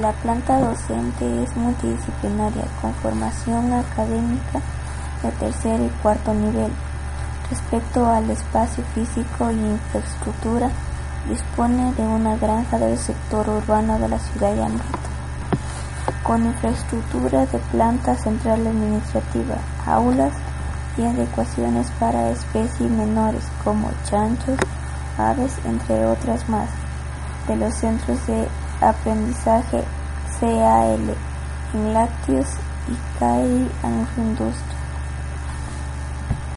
La planta docente es multidisciplinaria, con formación académica de tercer y cuarto nivel. Respecto al espacio físico y infraestructura, dispone de una granja del sector urbano de la ciudad de Ambato, con infraestructura de planta central administrativa, aulas y adecuaciones para especies menores como chanchos, aves, entre otras más, de los centros de aprendizaje CAL en lácteos y CAI industria.